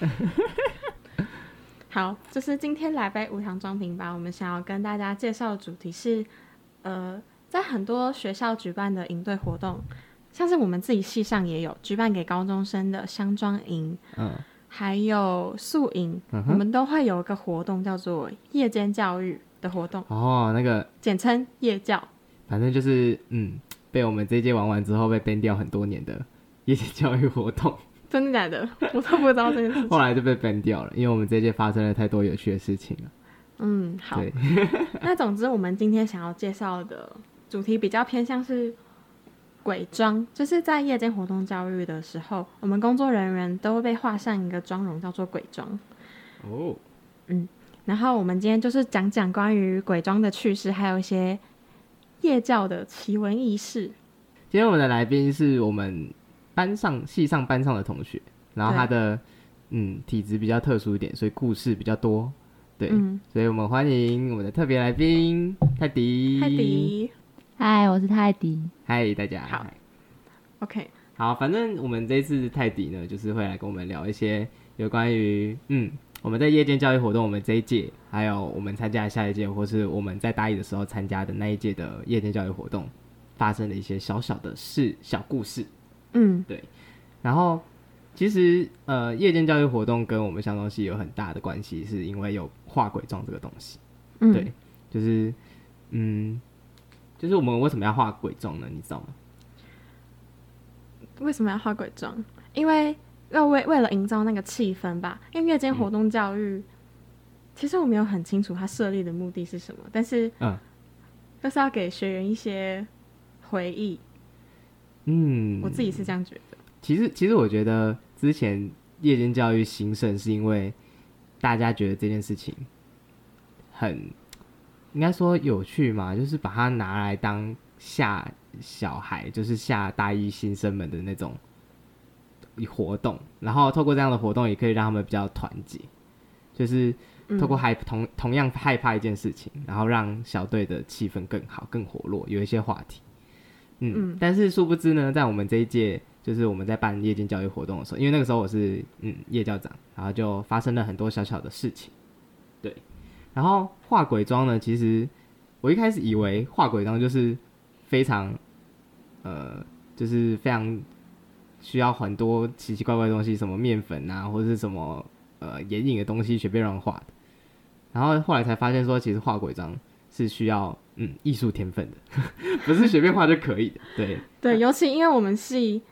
好，就是今天来杯无糖装瓶吧。我们想要跟大家介绍的主题是，呃，在很多学校举办的营队活动，像是我们自己系上也有举办给高中生的箱装营，嗯，还有宿营，嗯我们都会有一个活动叫做夜间教育的活动，哦，那个简称夜教。反正就是嗯，被我们这一届玩完之后被 ban 掉很多年的夜间教育活动，真的假的？我都不知道这件事情。后来就被 ban 掉了，因为我们这届发生了太多有趣的事情了。嗯，好。那总之，我们今天想要介绍的主题比较偏向是鬼妆，就是在夜间活动教育的时候，我们工作人员都会被画上一个妆容，叫做鬼妆。哦，嗯然后我们今天就是讲讲关于鬼妆的趣事，还有一些夜教的奇闻异事。今天我们的来宾是我们班上系上班上的同学，然后他的嗯体质比较特殊一点，所以故事比较多。对，嗯，所以我们欢迎我们的特别来宾泰迪。泰迪嗨，我是泰迪。嗨，大家好，OK，好，反正我们这一次泰迪呢，就是会来跟我们聊一些有关于嗯我们在夜间教育活动，我们这一届，还有我们参加下一届，或是我们在大一的时候参加的那一届的夜间教育活动发生的一些小小的事、小故事。嗯，对然后其实呃，夜间教育活动跟我们相关系有很大的关系，是因为有画鬼妆这个东西。嗯，对，就是嗯，就是我们为什么要画鬼妆呢？你知道吗？为什么要画鬼妆？因为要为为了营造那个气氛吧。因为夜间活动教育，其实我没有很清楚它设立的目的是什么，但是嗯就是要给学员一些回忆。嗯，我自己是这样觉得。其实，其实我觉得之前夜间教育兴盛，是因为大家觉得这件事情很应该说有趣嘛，就是把它拿来当下小孩，就是下大一新生们的那种活动，然后透过这样的活动，也可以让他们比较团结，就是透过害同同样害怕一件事情，然后让小队的气氛更好、更活络，有一些话题。嗯，但是殊不知呢，在我们这一届，就是我们在办夜间教育活动的时候，因为那个时候我是嗯夜教长，然后就发生了很多小小的事情。对，然后画鬼妆呢，其实我一开始以为画鬼妆就是非常呃，就是非常需要很多奇奇怪怪的东西，什么面粉啊，或者是什么呃眼影的东西随便乱画的。然后后来才发现说，其实画鬼妆是需要嗯艺术天分的，不是随便画就可以的。对，对，尤其因为我们系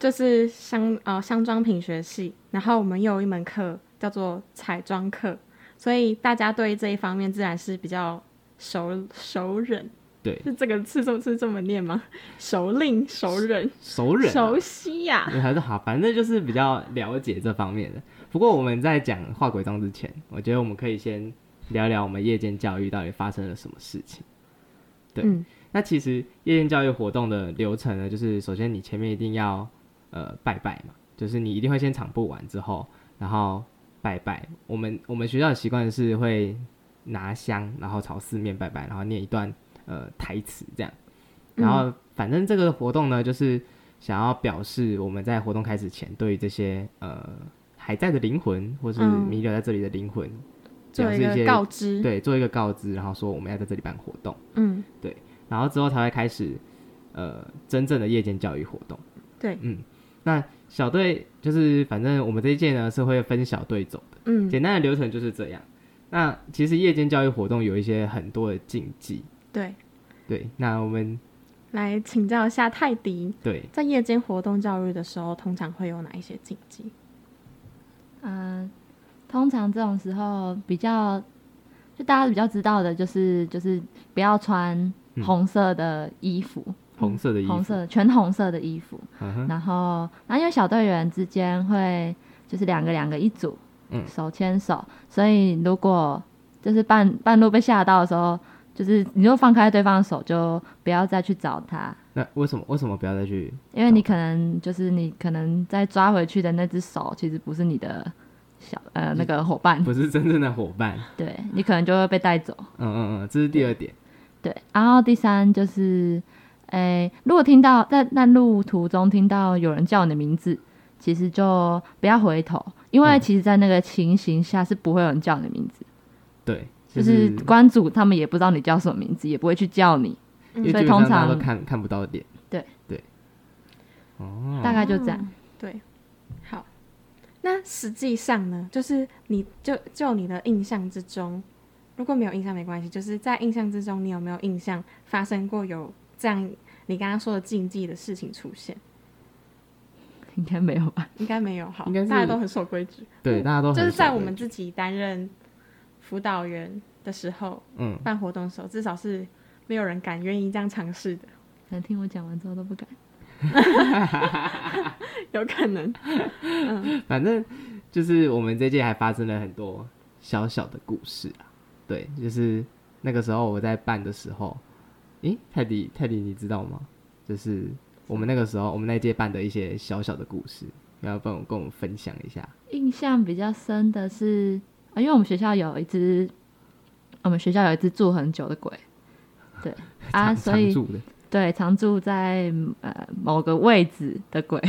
就是香呃香妆品学系，然后我们又有一门课叫做彩妆课，所以大家对这一方面自然是比较熟熟稔。对是这个是这是这么念吗？熟令、熟稔、熟人、啊、熟悉呀、对还是好，反正就是比较了解这方面的。不过我们在讲画鬼妆之前，我觉得我们可以先聊聊我们夜间教育到底发生了什么事情。对，嗯那其实夜间教育活动的流程呢，就是首先你前面一定要呃拜拜嘛，就是你一定会先场布完之后，然后拜拜。我们我们学校的习惯是会拿香，然后朝四面拜拜，然后念一段呃台词这样。然后反正这个活动呢，就是想要表示我们在活动开始前，对于这些呃还在的灵魂，或是嗯弥留在这里的灵魂，做一些告知。对，做一个告知，然后说我们要在这里办活动。嗯，对然后之后才会开始呃真正的夜间教育活动。对，嗯，那小队就是反正我们这一届呢是会分小队走的，嗯简单的流程就是这样。那其实夜间教育活动有一些很多的禁忌，对，对，那我们来请教一下泰迪，对在夜间活动教育的时候，通常会有哪一些禁忌？嗯、通常这种时候比较，就大家比较知道的就是就是不要穿嗯红色的衣服，红色的衣服，红色全红色的衣服。然后，然后因为小队员之间会就是两个两个一组，嗯手牵手。所以如果就是半半路被吓到的时候，就是你就放开对方的手，就不要再去找他，那为什么为什么不要再去？因为你可能就是你可能再抓回去的那只手，其实不是你的小呃那个伙伴，不是真正的伙伴。对你可能就会被带走。嗯嗯嗯，这是第二点。对，然后第三就是，诶，如果听到在在路途中听到有人叫你的名字，其实就不要回头，因为嗯其实，在那个情形下是不会有人叫你的名字，对，就是关主他们也不知道你叫什么名字，也不会去叫你，因为所以通常都看看不到点。对对。哦，大概就这样。哦对，好。那实际上呢，就是你就就你的印象之中，如果没有印象没关系，就是在印象之中，你有没有印象发生过有这样你刚刚说的禁忌的事情出现？应该没有吧？应该没有，好，应该大家都很守规矩。对，大家都就是在我们自己担任辅导员的时候，嗯，办活动的时候，至少是没有人敢愿意这样尝试的，可能听我讲完之后都不敢。有可能。反正就是我们这届还发生了很多小小的故事啊。对，就是那个时候我在办的时候，诶，泰迪，泰迪，你知道吗？就是我们那个时候，我们那届办的一些小小的故事，要不然我跟我们分享一下。印象比较深的是，啊，因为我们学校有一只，我们学校有一只住很久的鬼，对啊，常所以对，常住在呃某个位置的鬼，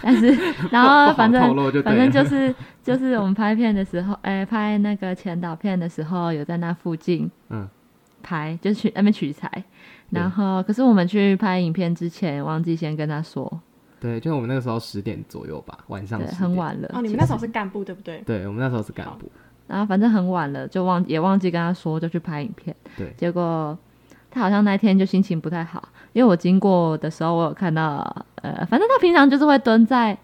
但是然后反正反正就是就是我们拍片的时候，哎、拍那个前导片的时候，有在那附近嗯拍，就是去那边取材。然后，可是我们去拍影片之前，忘记先跟他说，对，就我们那个时候十点左右吧，晚上对，很。晚了。哦，你们那时候是干部对不对？对，我们那时候是干部。然后反正很晚了，就忘也忘记跟他说，就去拍影片。对结果他好像那天就心情不太好，因为我经过的时候，我有看到，呃，反正他平常就是会蹲在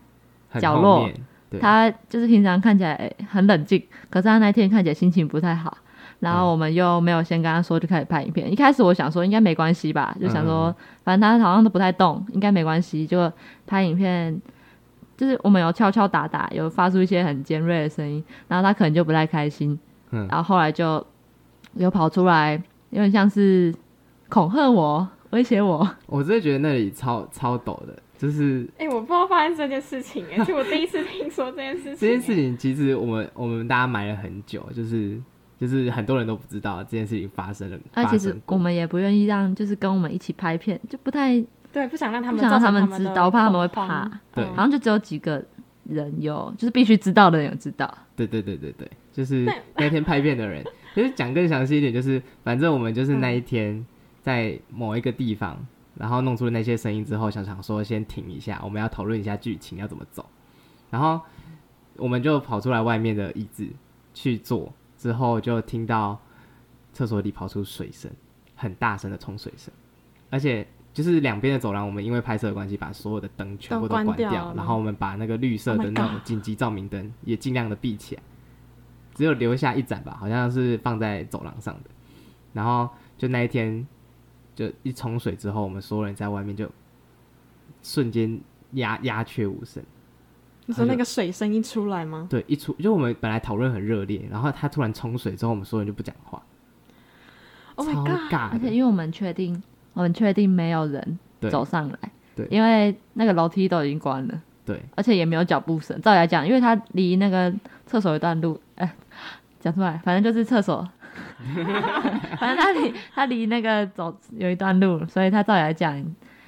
角落他就是平常看起来很冷静，可是他那天看起来心情不太好。然后我们又没有先跟他说，就开始拍影片。一开始我想说应该没关系吧，就想说反正他好像都不太动，应该没关系。就拍影片，就是我们有敲敲打打，有发出一些很尖锐的声音，然后他可能就不太开心。嗯然后后来就有跑出来，有点像是恐吓我、威胁我。我真的觉得那里超超陡的，就是哎、我不知道发生这件事情、哎，是我第一次听说这件事情、这件事情其实我们我们大家埋了很久，就是就是很多人都不知道这件事情发生了。那其实我们也不愿意让，就是跟我们一起拍片，就不太对，不想让他们不想让他们知道，我怕他们会怕。对好像就只有几个人有，就是必须知道的人有知道。对对对对对，就是那天拍片的人，就是讲更详细一点，就是反正我们就是那一天在某一个地方，然后弄出了那些声音之后，想想说先停一下，我们要讨论一下剧情要怎么走，然后我们就跑出来外面的椅子去坐，之后就听到厕所里跑出水声，很大声的冲水声，而且。就是两边的走廊，我们因为拍摄的关系，把所有的灯全部都关掉然后我们把那个绿色的那种紧急照明灯也尽量的闭起来，只有留下一盏吧，好像是放在走廊上的。然后就那一天，就一冲水之后，我们所有人在外面就瞬间鸦鸦雀无声。你说那个水声一出来吗？对，一出就我们本来讨论很热烈，然后他突然冲水之后，我们所有人就不讲话，Oh my 超 god！尬。而且因为我们确定，我们确定没有人走上来，对因为那个楼梯都已经关了，对，而且也没有脚步声。照理来讲，因为他离那个厕所有一段路，哎、讲出来，反正就是厕所，反正他离他离那个走有一段路，所以他照理来讲，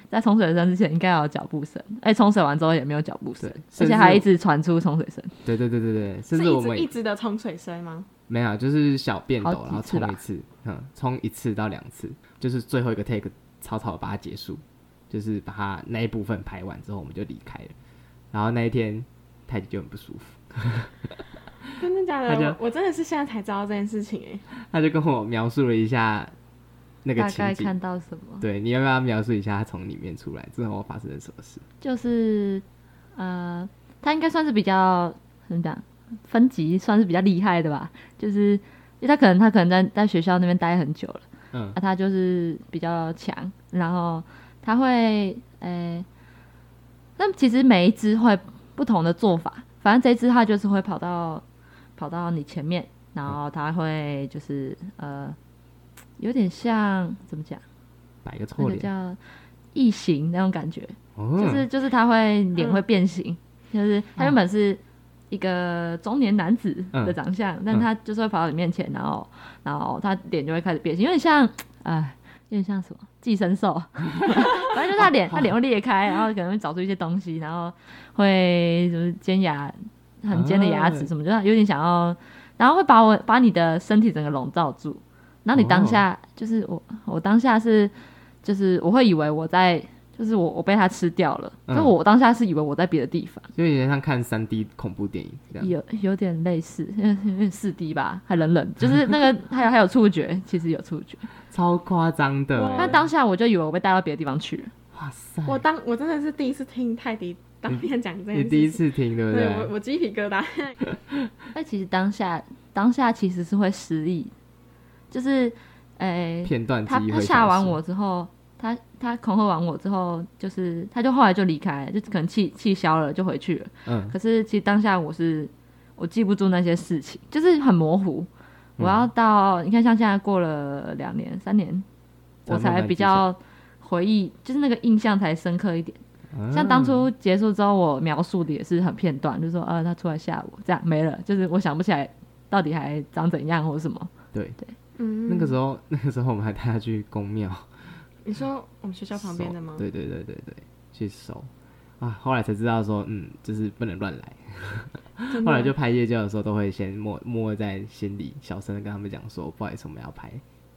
在冲水声之前应该要有脚步声，哎，冲水完之后也没有脚步声，而且还一直传出冲水声。对对对对对，甚是至我们一直一直的冲水声吗？没有，就是小便斗然后冲一次，嗯，冲一次到两次，就是最后一个 take 草草把它结束，就是把它那一部分排完之后，我们就离开了。然后那一天泰迪就很不舒服，真的假的？我我真的是现在才知道这件事情哎、他就跟我描述了一下那个大概情景。看到什么？对，你要不要描述一下他从里面出来之后发生了什么事？就是呃，他应该算是比较怎么讲，分级算是比较厉害的吧。就是因为他可能他可能在在学校那边待很久了，嗯啊，他就是比较强，然后他会呃，但其实每一只会不同的做法。反反正这一只它就是会跑到跑到你前面，然后他会就是呃，有点像怎么讲，那摆个臭脸，个叫异形那种感觉，哦，就是就是他会脸会变形，就是他原本是一个中年男子的长相，但他就是会跑到你面前，然后然后他脸就会开始变。形，有点像哎。有点像什么？寄生兽，反正就是他脸，他脸会裂开，然后可能会找出一些东西，然后会就是尖牙很尖的牙齿什么，就有点想要，然后会把我把你的身体整个笼罩住，然后你当下就是我我当下是就是我会以为我在就是我我被它吃掉了，就我当下是以为我在别的地方，就有点像看三 D 恐怖电影这样，有有点类似，有点四 D 吧，还冷冷，就是那个 还有还有触觉，其实有触觉。超夸张的。哇，那当下我就以为我被带到别的地方去了。哇塞！我当我真的是第一次听泰迪当面讲这件事情，你第一次听对不对我我鸡皮疙瘩。那其实当下当下其实是会失忆，就是诶，片段他他吓完我之后，他他恐吓完我之后，就是他就后来就离开，就可能气气消了就回去了。嗯，可是其实当下我是我记不住那些事情，就是很模糊。我要到你看，像现在过了两年、三年，我才比较回忆，就是那个印象才深刻一点。像当初结束之后，我描述的也是很片段，就说呃，他出来吓我，这样没了，就是我想不起来到底还长怎样或者什么。对。对，嗯，那个时候那个时候我们还带他去公庙。你说我们学校旁边的吗？对对对对对，去搜啊，后来才知道说，嗯，就是不能乱来。后来就拍夜教的时候，都会先默默在心里小声的跟他们讲说，不好意思，我们要拍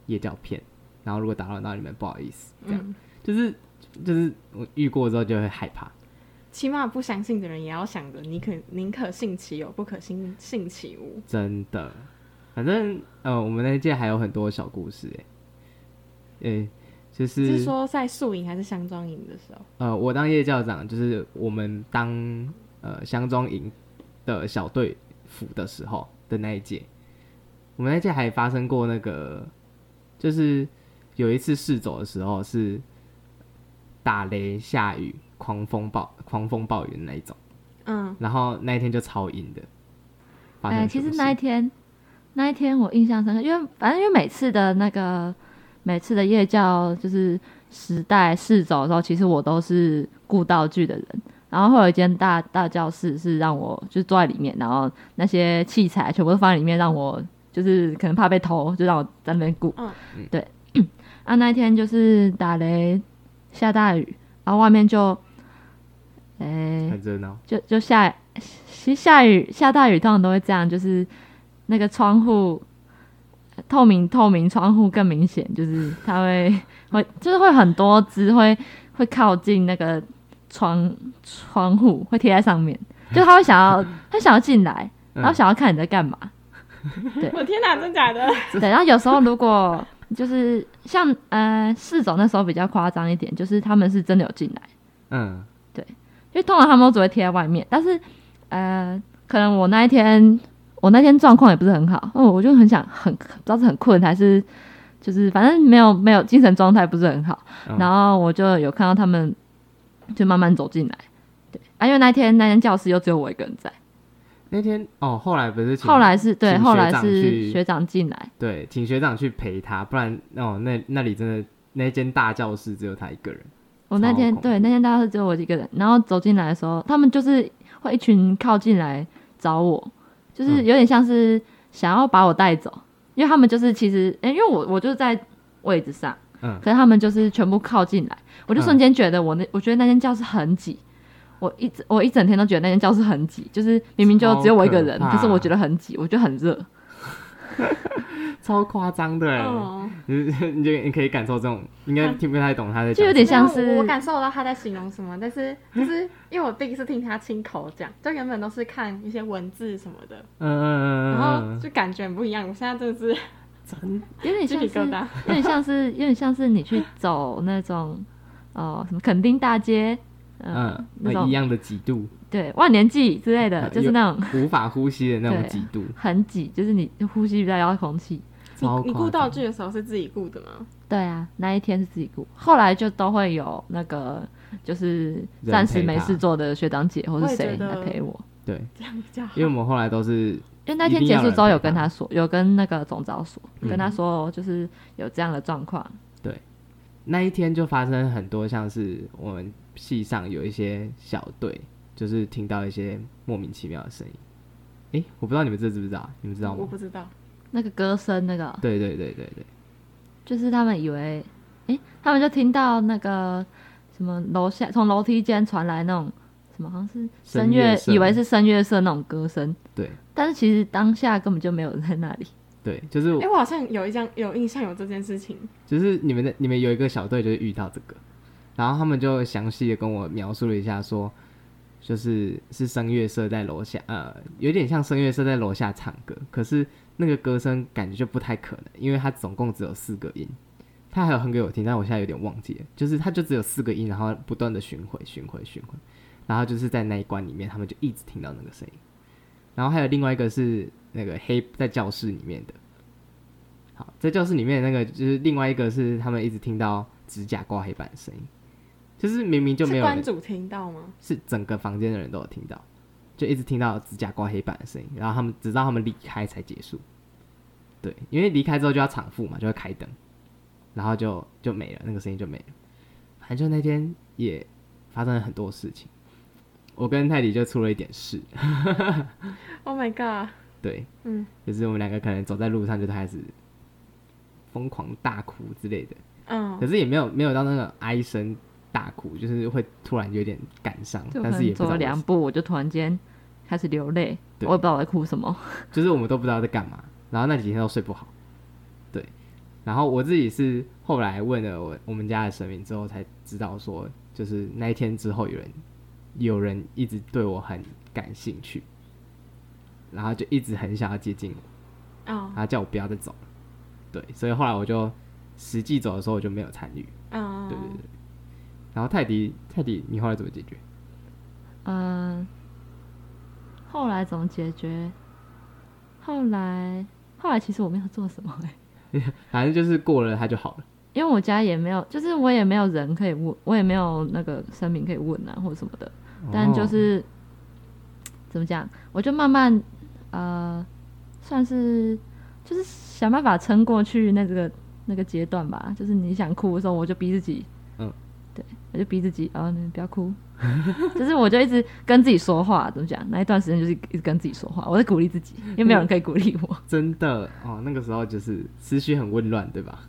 夜教片，然后如果打扰到你们，不好意思，这样、就是就是我遇过之后就会害怕。起码不相信的人也要想着，你可宁可信其有，不可信信其无。真的，反正呃，我们那一届还有很多小故事、欸，诶、就是是说在宿营还是香庄营的时候？呃，我当夜校长，就是我们当呃香庄营的小队服的时候的那一届，我们那一届还发生过那个，就是有一次试走的时候是打雷下雨、狂风暴、狂风暴雨的那一种，嗯，然后那一天就超阴的。哎，其实那一天，那一天我印象深刻，因为反正因为每次的那个每次的夜教就是时代试走的时候，其实我都是顾道具的人。然后会有一间大大教室是让我就是坐在里面，然后那些器材全部都放在里面，让我就是可能怕被偷，就让我在那边顾。嗯对。啊，那一天就是打雷下大雨，然后外面就，诶、很热闹，就就下，其实下雨下大雨通常都会这样，就是那个窗户透明透明窗户更明显，就是它会会就是会很多只会会靠近那个窗窗户会贴在上面，就它会想要它想要进来，然后想要看你在干嘛。我天哪，真假的？对，然后有时候如果就是像呃四总那时候比较夸张一点，就是他们是真的有进来。嗯，对因为通常他们都只会贴在外面，但是呃，可能我那一天我那天状况也不是很好，哦，我就很想很不知道是很困还是就是反正没有没有精神状态不是很好，嗯。然后我就有看到他们就慢慢走进来，对啊，因为那天那间教室又只有我一个人在，那天哦，后来不是后来是对，后来是学长进来，对，请学长去陪他，不然哦，那那里真的那间大教室只有他一个人。我那天对那天大教室只有我一个人，然后走进来的时候，他们就是会一群靠近来找我，就是嗯。有点像是想要把我带走，因为他们就是其实，诶因为我我就是在位置上，嗯。可是他们就是全部靠近来，我就瞬间觉得我那、我觉得那间教室很挤，我一整我一整天都觉得那间教室很挤，就是明明就只有我一个人，可是我觉得很挤，我觉得很热，超夸张的哎、哦，你你就你可以感受这种，应该听不太懂他在讲，就有点像是我我感受到他在形容什么，但是就是因为我第一次听他亲口讲，就原本都是看一些文字什么的，嗯嗯嗯然后就感觉很不一样。我现在真的是有点像是鸡皮疙瘩。有点像是有点像是你去走那种呃什么垦丁大街，嗯，嗯，那种。一样的几度，对万年祭之类的，呃就是那种。无法呼吸的那种几度，很挤，就是你呼吸不到要空气。你你夸张。顾道具的时候是自己雇的吗？对啊，那一天是自己雇，后来就都会有那个就是暂时没事做的学长姐或是谁来陪我。对，这样比较好。因为我们后来都是因为那天结束之后有跟他说，有跟那个总招说，嗯。跟他说就是有这样的状况，对。那一天就发生很多，像是我们系上有一些小队，就是听到一些莫名其妙的声音。诶，我不知道你们这知不知道？你们知道吗？我不知道，那个歌声那个对对对对对，就是他们以为，诶，他们就听到那个什么楼下从楼梯间传来那种什么，好像是声乐，以为是声乐社那种歌声，对但是其实当下根本就没有人在那里。对，就是哎、我好像有一张有印象有这件事情。就是你们的你们有一个小队就是遇到这个，然后他们就详细的跟我描述了一下说。就是是声乐社在楼下，呃，有点像声乐社在楼下唱歌，可是那个歌声感觉就不太可能，因为它总共只有四个音，他还有哼给我听，但我现在有点忘记了，就是它就只有四个音，然后不断的巡回、巡回、巡回，然后就是在那一关里面，他们就一直听到那个声音，然后还有另外一个是那个黑在教室里面的，好，在教室里面那个就是另外一个是他们一直听到指甲刮黑板的声音，就是明明就没有是关主听到吗？是整个房间的人都有听到，就一直听到指甲刮黑板的声音，然后他们直到他们离开才结束。对，因为离开之后就要场复嘛，就会开灯，然后就就没了，那个声音就没了。反正就那天也发生了很多事情，我跟泰迪就出了一点事，Oh my god！对，嗯就是我们两个可能走在路上就开始疯狂大哭之类的，嗯可，是也没有没有到那个哀声大哭，就是会突然有点感伤，但是也走了两步，我就突然间开始流泪，我也不知道我在哭什么。就是我们都不知道在干嘛，然后那几天都睡不好，对，然后我自己是后来问了我我们家的神明之后才知道说，就是那一天之后有人有人一直对我很感兴趣，然后就一直很想要接近我，哦。然后叫我不要再走了，对，所以后来我就实际走的时候我就没有参与，嗯，对对对，然后泰迪泰迪你后来怎么解决？嗯，后来怎么解决？后来后来其实我没有做什么、欸，反正就是过了它就好了，因为我家也没有，就是我也没有人可以问，我也没有那个声明可以问啊或者什么的。但就哦是、怎么讲，我就慢慢呃，算是就是想办法撑过去那个那个阶段吧。就是你想哭的时候，我就逼自己，我就逼自己，哦，你不要哭。就是我就一直跟自己说话，怎么讲？那一段时间就是一直跟自己说话，我在鼓励自己，因为没有人可以鼓励我。真的哦，那个时候就是思绪很混乱，对吧？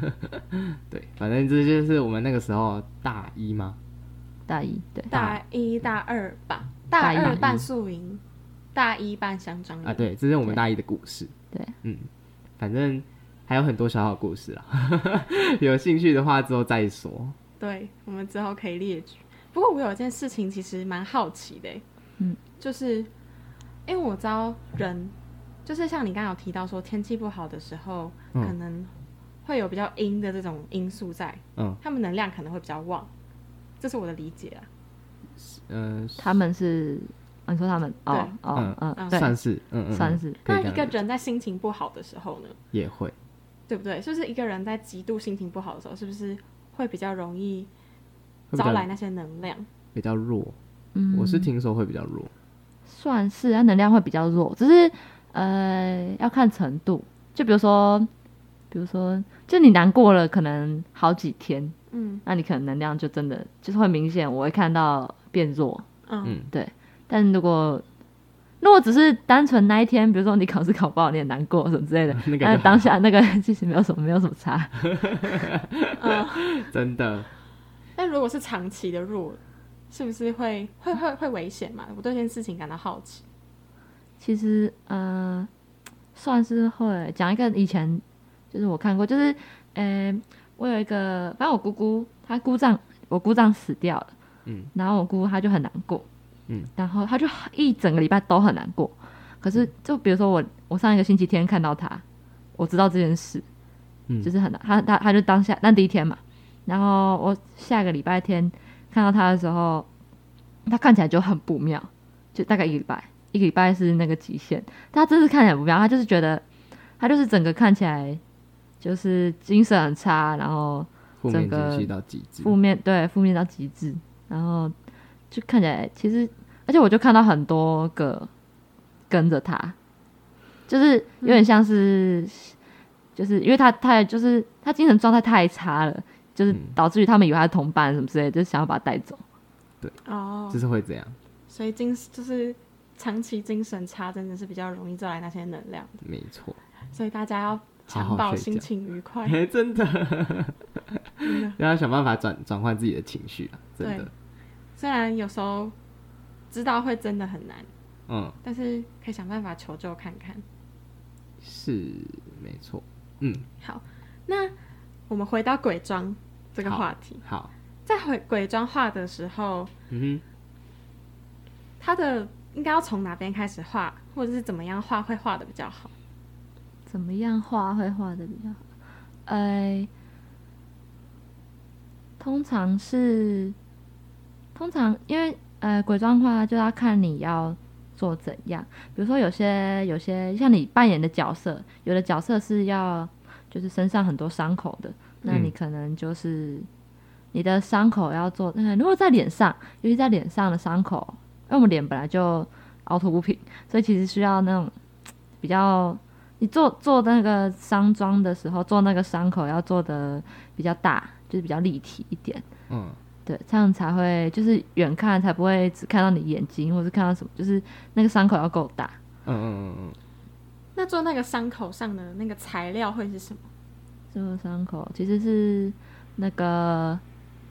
对，反正这就是我们那个时候大一吗？大一，对，大一大二吧，大二办宿营，大一办香樟啊，对，这是我们大一的故事。对，嗯，反正还有很多小小故事啦，有兴趣的话之后再说。对，我们之后可以列举。不过我有一件事情其实蛮好奇的欸，嗯，就是因为我知道人，就是像你刚刚有提到说天气不好的时候，嗯。可能会有比较阴的这种因素在，嗯。他们能量可能会比较旺，这是我的理解啊。嗯、他们是，啊你说他们，哦对。哦嗯，嗯对，算是，嗯嗯，算是。那一个人在心情不好的时候呢，也会，对不对？就是一个人在极度心情不好的时候，是不是会比较容易招来那些能量？比较弱。嗯，我是听说会比较弱。算是，它能量会比较弱，只是呃要看程度。就比如说，比如说，就你难过了，可能好几天，嗯那你可能能量就真的就是会明显，我会看到变弱。嗯嗯对，但如果如果只是单纯那一天，比如说你考试考不好，你很难过什么之类的，那个那当下 那个其实没有什么没有什么差。嗯。真的，但如果是长期的弱，是不是会会会会危险嘛？我对这件事情感到好奇。其实呃，算是会讲一个以前就是我看过，就是呃，我有一个，反正我姑姑她姑丈，我姑丈死掉了，嗯，然后我姑姑她就很难过，嗯，然后他就一整个礼拜都很难过。可是就比如说我我上一个星期天看到他，我知道这件事，嗯就是很难，他他他就当下那第一天嘛，然后我下个礼拜天看到他的时候，他看起来就很不妙，就大概一个礼拜。一个礼拜是那个极限，他真是看起来不妙，他就是觉得他就是整个看起来就是精神很差，然后整个情绪到极致。负面对负面到极致，然后就看起来其实而且我就看到很多个跟着他，就是有点像是，就是因为他太就是他精神状态太差了，就是嗯。导致于他们以为他是同伴什么之类的，就是想要把他带走。对。哦。就，是会这样，所以精就是长期精神差，真的是比较容易招来那些能量，没错。所以大家要强保心情愉快。哎，真的，真的，要想办法转转换自己的情绪啊，真的，虽然有时候知道会真的很难，嗯，但是可以想办法求救看看。是没错，嗯，好，那我们回到鬼妆这个话题，好，在回鬼妆画的时候，嗯它的应该要从哪边开始画，或者是怎么样画会画的比较好？怎么样画会画的比较好？呃，通常是，通常因为呃鬼妆话就要看你要做怎样，比如说有些有些像你扮演的角色，有的角色是要就是身上很多伤口的，那你嗯可能就是你的伤口要做，嗯，如果在脸上，尤其在脸上的伤口，因为我们脸本来就凹凸不平，所以其实需要那种比较。你做做那个伤妆的时候，做那个伤口要做的比较大，就是比较立体一点，嗯，对，这样才会就是远看才不会只看到你眼睛，或是看到什么，就是那个伤口要够大。嗯嗯嗯嗯那做那个伤口上的那个材料会是什么？这个伤口其实是那个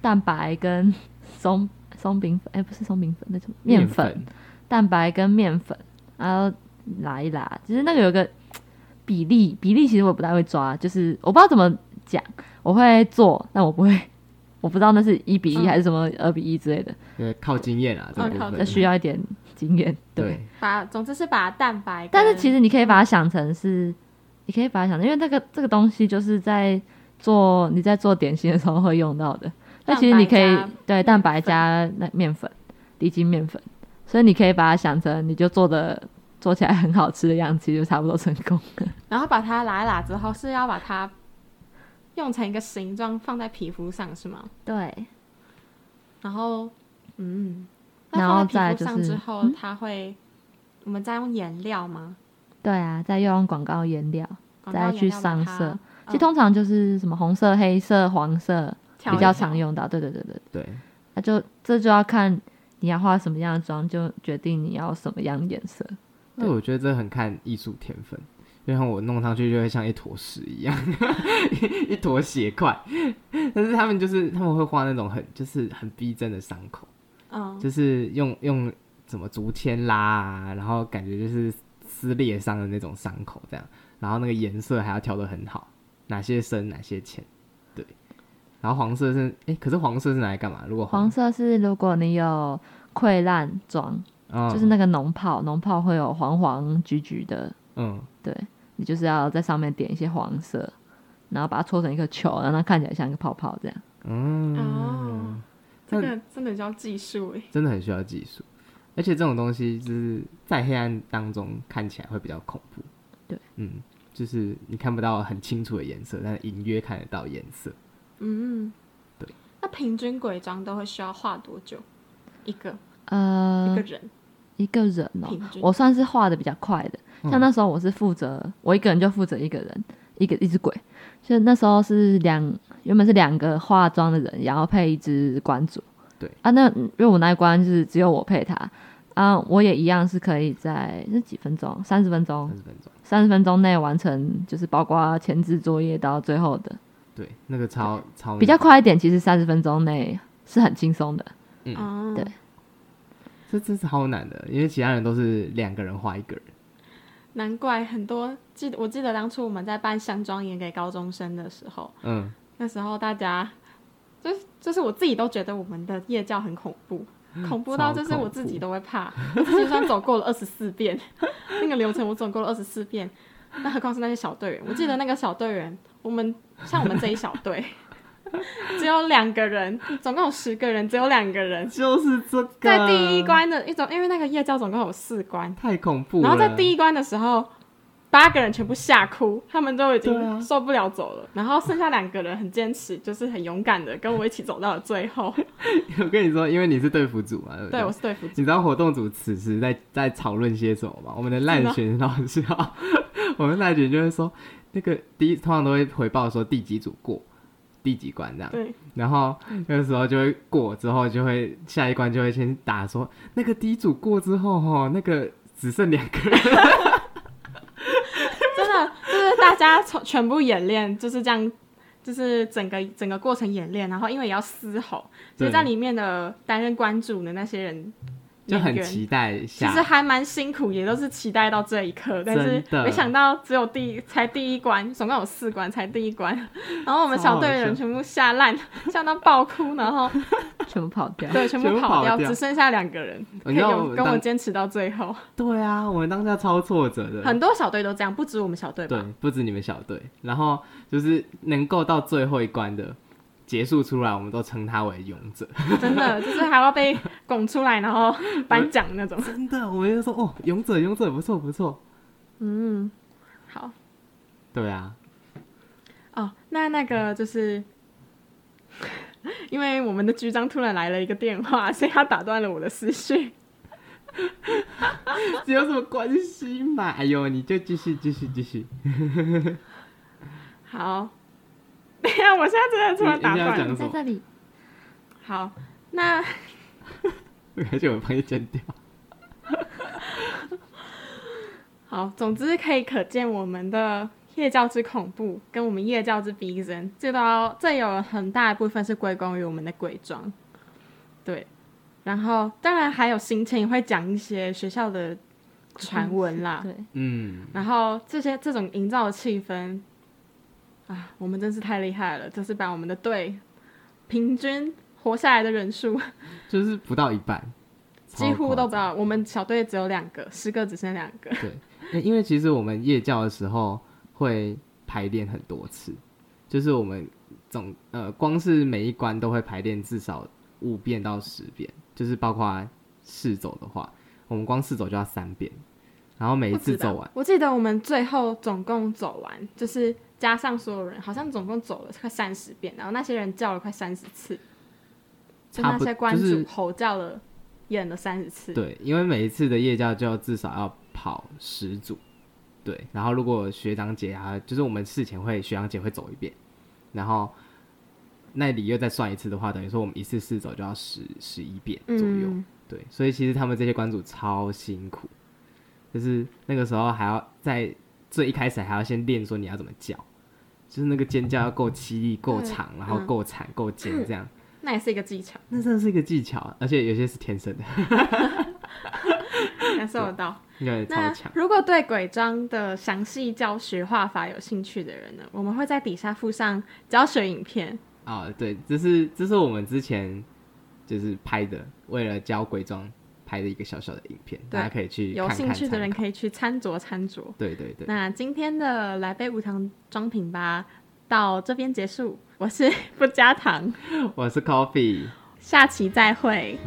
蛋白跟松松饼粉，哎、不是松饼粉，那什么面面粉，蛋白跟面粉，然后拉一拉。其实那个有个比例，比例其实我不太会抓，就是我不知道怎么讲，我会做，但我不会，我不知道那是一比一嗯。还是什么二比一之类的，对，靠经验啊，这需要一点经验。对，对，把总之是把蛋白，但是其实你可以把它想成是，你可以把它想成，因为这个这个东西就是在做你在做点心的时候会用到的。那其实你可以对蛋白加那面粉，低筋面粉，所以你可以把它想成你就做的做起来很好吃的样子，就差不多成功了。然后把它拉一拉之后，是要把它用成一个形状放在皮肤上是吗？对，然后，嗯，那然后放在皮肤再就是上之后，嗯它会，我们再用颜料吗？对啊，再用广告颜料，再去上色。其实嗯通常就是什么红色、黑色、黄色比较常用到。对对对对，对，那就这就要看你要画什么样的妆，就决定你要什么样的颜色。对我觉得这很看艺术天分，就像我弄上去就会像一坨屎一样，一坨血块。但是他们就是他们会画那种很就是很逼真的伤口，嗯，就是用用什么竹签拉啊，然后感觉就是撕裂伤的那种伤口这样，然后那个颜色还要调的很好，哪些深哪些浅，对。然后黄色是哎、可是黄色是拿来干嘛？如果黄。色是如果你有溃烂妆，哦就是那个脓泡，脓泡会有黄黄橘橘的，嗯。对你就是要在上面点一些黄色，然后把它搓成一个球，让它看起来像一个泡泡这样。嗯哦，这那个真的叫技术诶。真的很需要技术，而且这种东西就是在黑暗当中看起来会比较恐怖。对，嗯，就是你看不到很清楚的颜色，但是隐约看得到颜色。嗯，对。那平均鬼妆都会需要画多久？一个呃、一呃个，人一个人哦？我算是画的比较快的，嗯像那时候我是负责，我一个人就负责一个人，一个一只鬼。就那时候是两，原本是两个化妆的人，然后配一只关主。对。啊，那因为我那一关就是只有我配他。啊，我也一样是可以在是几分钟，三十分钟？三，十分钟，三十分钟内完成，就是包括前置作业到最后的，对，那个超超比较快一点。其实三十分钟内是很轻松的。嗯。哦，对。这这是超难的，因为其他人都是两个人画一个人。难怪很多记得，我记得当初我们在办香妆演给高中生的时候，嗯，那时候大家就是就是我自己都觉得我们的夜教很恐怖，恐怖到就是我自己都会怕。我自己就算走过了二十四遍 那个流程，我走过了二十四遍，那何况是那些小队员？我记得那个小队员，我们像我们这一小队。只有两个人，总共有十个人，只有两个人。就是这个，在第一关的一种，因为那个夜教总共有四关，太恐怖了。然后在第一关的时候，八个人全部吓哭，他们都已经受不了走了，然后剩下两个人很坚持，就是很勇敢的跟我一起走到了最后。我跟你说，因为你是队服组嘛，对我是队服组。你知道活动组此时在在讨论些什么吗？我们的赖群老师啊，我们赖群就会说，那个第一通常都会回报说第几组过，第几关这样，对，然后那个时候就会过之后就会下一关就会先打说那个第一组过之后哈，那个只剩两个人，真的就是大家从全部演练就是这样，就是整个整个过程演练，然后因为也要嘶吼，所以在里面的担任关主的那些人就很期待其下实还蛮辛苦，也都是期待到这一刻，但是没想到只有第才第一关，总共有四关，才第一关，然后我们小队的人全部吓烂，吓到爆哭，然后 全部跑掉。对全部跑掉，跑掉。只剩下两个人可以有跟我坚持到最后。对啊，我们当下超挫折的，很多小队都这样，不止我们小队对？，不止你们小队，然后就是能够到最后一关的结束出来，我们都称他为勇者。真的就是还要被拱出来，然后颁奖那种。真的，我们就说哦，勇者，勇者不错不错。嗯，好对啊，哦，那那个就是。因为我们的局长突然来了一个电话，所以他打断了我的思绪。这 有什么关系嘛？哎呦，你就继续继续继续。好，等一下，我现在真的突然打断？在这里，好，那 而且我帮你剪掉。好，总之可以可见我们的夜教之恐怖跟我们夜教之逼真，这都这有很大一部分是归功于我们的鬼装。对，然后当然还有行前也会讲一些学校的传闻啦，对，嗯，然后这些这种营造的气氛啊，我们真是太厉害了，就是把我们的队平均活下来的人数 就是不到一半，几乎都不到，我们小队只有两个，十个只剩两个。对，欸因为其实我们夜教的时候会排练很多次，就是我们总呃光是每一关都会排练至少五遍到十遍，就是包括试走的话，我们光试走就要三遍，然后每一次走完，我记得我们最后总共走完，就是加上所有人，好像总共走了快三十遍，然后那些人叫了快三十次，就那些关就是主吼叫了，演了三十次。对，因为每一次的夜教就至少要跑十组，对，然后如果学长姐啊，就是我们事前会学长姐会走一遍，然后那里又再算一次的话，等于说我们一次试走就要十十一遍左右，嗯，对，所以其实他们这些关主超辛苦，就是那个时候还要在最一开始还要先练说你要怎么叫，就是那个尖叫要够凄厉、够对长，然后嗯够惨、够尖这样，那也是一个技巧，那真的是一个技巧，而且有些是天生的，感受得到。应该超那强。如果对鬼章的详细教学画法有兴趣的人呢，我们会在底下附上教学影片。啊、对，这是这是我们之前就是拍的，为了教鬼装拍的一个小小的影片，大家可以去有兴趣的人可以去参酌参酌。对对对，那今天的来杯无糖装品吧到这边结束，我是 不加糖，我是 Coffee。下期再会。